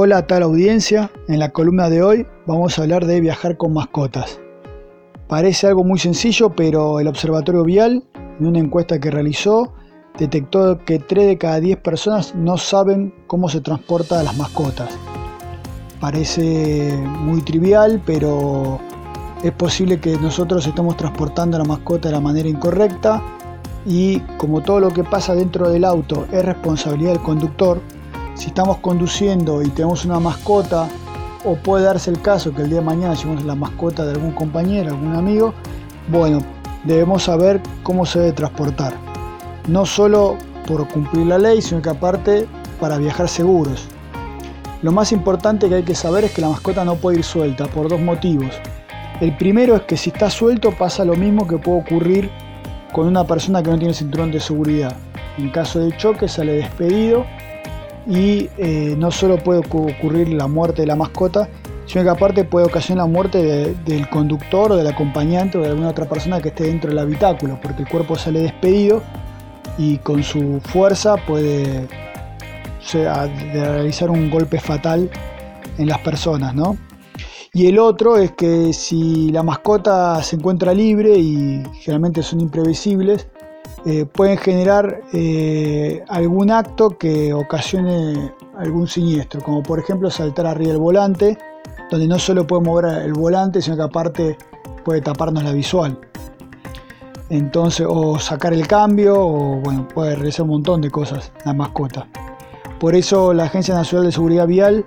Hola a tal audiencia, en la columna de hoy vamos a hablar de viajar con mascotas. Parece algo muy sencillo, pero el Observatorio Vial, en una encuesta que realizó, detectó que 3 de cada 10 personas no saben cómo se transporta a las mascotas. Parece muy trivial, pero es posible que nosotros estemos transportando a la mascota de la manera incorrecta y como todo lo que pasa dentro del auto es responsabilidad del conductor, si estamos conduciendo y tenemos una mascota, o puede darse el caso que el día de mañana llevemos la mascota de algún compañero, algún amigo, bueno, debemos saber cómo se debe transportar. No solo por cumplir la ley, sino que aparte para viajar seguros. Lo más importante que hay que saber es que la mascota no puede ir suelta por dos motivos. El primero es que si está suelto pasa lo mismo que puede ocurrir con una persona que no tiene cinturón de seguridad. En caso de choque sale despedido y eh, no solo puede ocurrir la muerte de la mascota, sino que aparte puede ocasionar la muerte del conductor o del acompañante o de alguna otra persona que esté dentro del habitáculo, porque el cuerpo sale despedido y con su fuerza puede realizar un golpe fatal en las personas, ¿no? Y el otro es que si la mascota se encuentra libre y generalmente son imprevisibles, eh, pueden generar eh, algún acto que ocasione algún siniestro, como por ejemplo saltar arriba del volante, donde no solo puede mover el volante, sino que aparte puede taparnos la visual. Entonces, o sacar el cambio, o bueno, puede realizar un montón de cosas la mascota. Por eso la Agencia Nacional de Seguridad Vial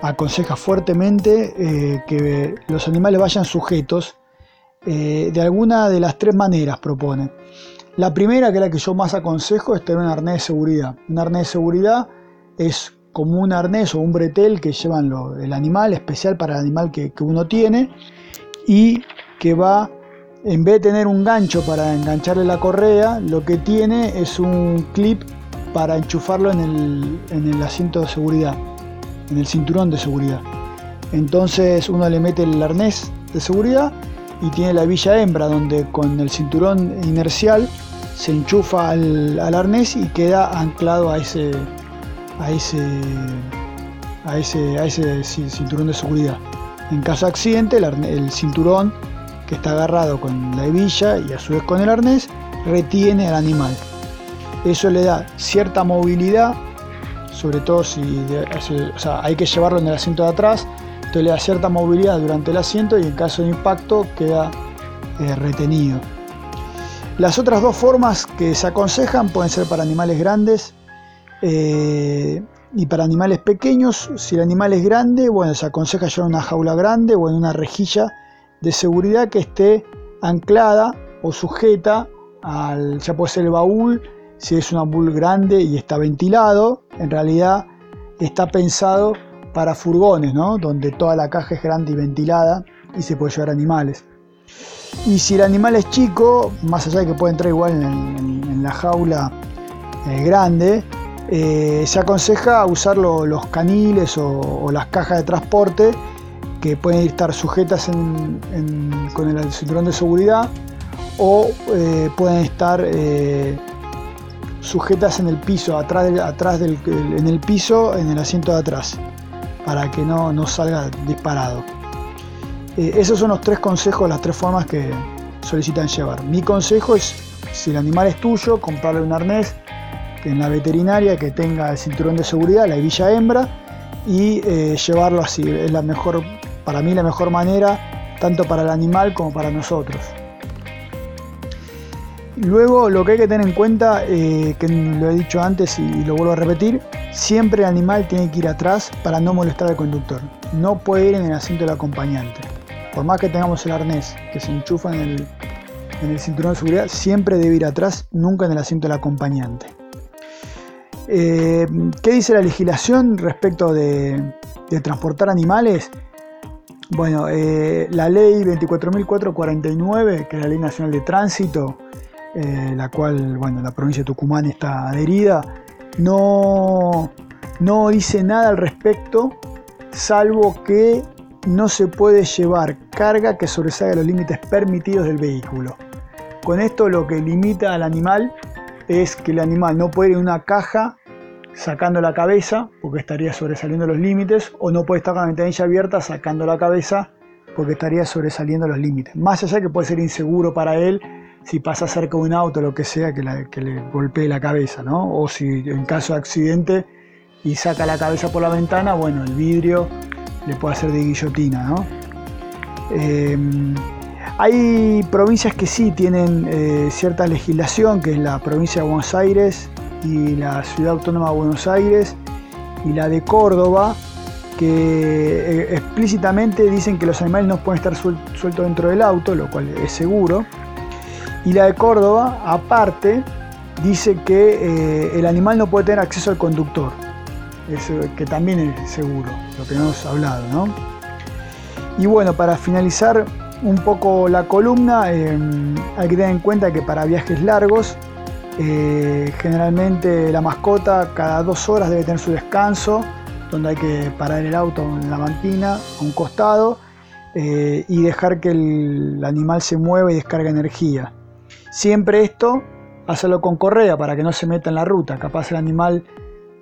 aconseja fuertemente eh, que los animales vayan sujetos de alguna de las tres maneras, propone. La primera, que es la que yo más aconsejo, es tener un arnés de seguridad. Un arnés de seguridad es como un arnés o un bretel que llevan el animal, especial para el animal que, uno tiene, y que va, en vez de tener un gancho para engancharle la correa, lo que tiene es un clip para enchufarlo en el, en el asiento de seguridad, en el cinturón de seguridad. Entonces uno le mete el arnés de seguridad y tiene la villa hembra donde con el cinturón inercial se enchufa al, arnés y queda anclado a ese, a ese, a ese, a ese cinturón de seguridad. En caso de accidente, el, cinturón que está agarrado con la hebilla y a su vez con el arnés retiene al animal. Eso le da cierta movilidad, sobre todo si hay que llevarlo en el asiento de atrás, entonces le da cierta movilidad durante el asiento y en caso de impacto queda eh, retenido. Las otras dos formas que se aconsejan pueden ser para animales grandes eh, y para animales pequeños. Si el animal es grande, bueno, se aconseja llevar una jaula grande o en una rejilla de seguridad que esté anclada o sujeta al, ya puede ser el baúl, si es un baúl grande y está ventilado, en realidad está pensado para furgones, ¿no? donde toda la caja es grande y ventilada y se puede llevar animales. Y si el animal es chico, más allá de que puede entrar igual en, la jaula eh, grande, eh, se aconseja usar los caniles o, las cajas de transporte que pueden estar sujetas con el cinturón de seguridad o eh, pueden estar sujetas en el piso, atrás, atrás del, en el piso, en el asiento de atrás para que no, no salga disparado. Eh, esos son los tres consejos, las tres formas que solicitan llevar. Mi consejo es, si el animal es tuyo, comprarle un arnés en la veterinaria que tenga el cinturón de seguridad, la hebilla hembra, y eh, llevarlo así. Es la mejor, para mí la mejor manera, tanto para el animal como para nosotros. Luego lo que hay que tener en cuenta, eh, que lo he dicho antes y lo vuelvo a repetir, siempre el animal tiene que ir atrás para no molestar al conductor. No puede ir en el asiento del acompañante. Por más que tengamos el arnés que se enchufa en el, cinturón de seguridad, siempre debe ir atrás, nunca en el asiento del acompañante. Eh, ¿Qué dice la legislación respecto de transportar animales? Bueno, eh, la ley 24.449, que es la ley nacional de tránsito, eh, la cual, bueno, la provincia de Tucumán está adherida, no, no dice nada al respecto, salvo que no se puede llevar carga que sobresalga los límites permitidos del vehículo. Con esto lo que limita al animal es que el animal no puede ir en una caja sacando la cabeza porque estaría sobresaliendo los límites o no puede estar con la ventanilla abierta sacando la cabeza porque estaría sobresaliendo los límites. Más allá que puede ser inseguro para él si pasa cerca de un auto lo que sea que, le golpee la cabeza, ¿no? O si en caso de accidente y saca la cabeza por la ventana, bueno, el vidrio le puede hacer de guillotina, ¿no? Em, hay provincias que sí tienen eh, cierta legislación, que es la provincia de Buenos Aires y la ciudad autónoma de Buenos Aires y la de Córdoba, que eh, explícitamente dicen que los animales no pueden estar sueltos dentro del auto, lo cual es seguro. Y la de Córdoba, aparte, dice que eh, el animal no puede tener acceso al conductor, que también es seguro, lo que hemos hablado. ¿no? Y bueno, para finalizar, un poco la columna, em, hay que tener en cuenta que para viajes largos, eh, generalmente la mascota cada dos horas debe tener su descanso, donde hay que parar el auto en la banquina, a un costado, eh, y dejar que el animal se mueva y descargue energía. Siempre esto, hacerlo con correa para que no se meta en la ruta. Capaz el animal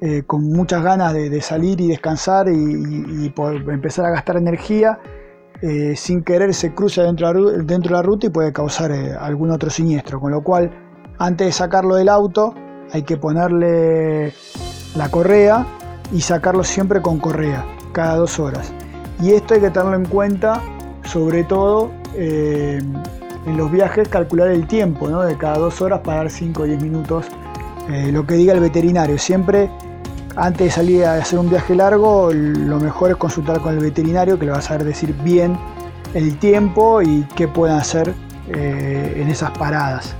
eh, con muchas ganas de, salir y descansar y, empezar a gastar energía, eh, sin querer se cruza dentro de, la, ruta y puede causar eh, algún otro siniestro. Con lo cual, antes de sacarlo del auto, hay que ponerle la correa y sacarlo siempre con correa, cada dos horas. Y esto hay que tenerlo en cuenta, sobre todo en los viajes, calcular el tiempo, de cada dos horas, parar 5 o 10 minutos, lo que diga el veterinario. Siempre antes de salir a hacer un viaje largo, lo mejor es consultar con el veterinario que le va a saber decir bien el tiempo y qué pueden hacer eh, en esas paradas.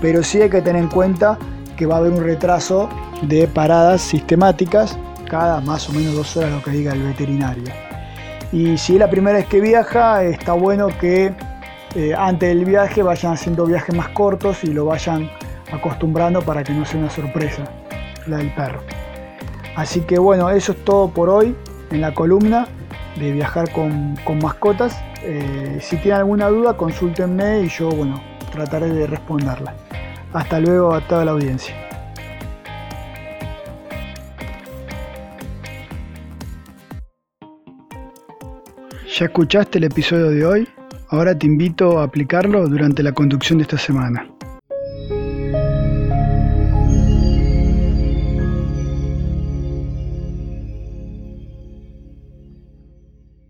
Pero sí hay que tener en cuenta que va a haber un retraso de paradas sistemáticas cada más o menos dos horas lo que diga el veterinario. Y si es la primera vez que viaja, está bueno que eh, antes del viaje vayan haciendo viajes más cortos y lo vayan acostumbrando para que no sea una sorpresa la del perro. Así que bueno, eso es todo por hoy en la columna de viajar con, mascotas. Eh, si tienen alguna duda, consúltenme y yo, bueno, trataré de responderla. Hasta luego a toda la audiencia. ¿Ya escuchaste el episodio de hoy? Ahora te invito a aplicarlo durante la conducción de esta semana.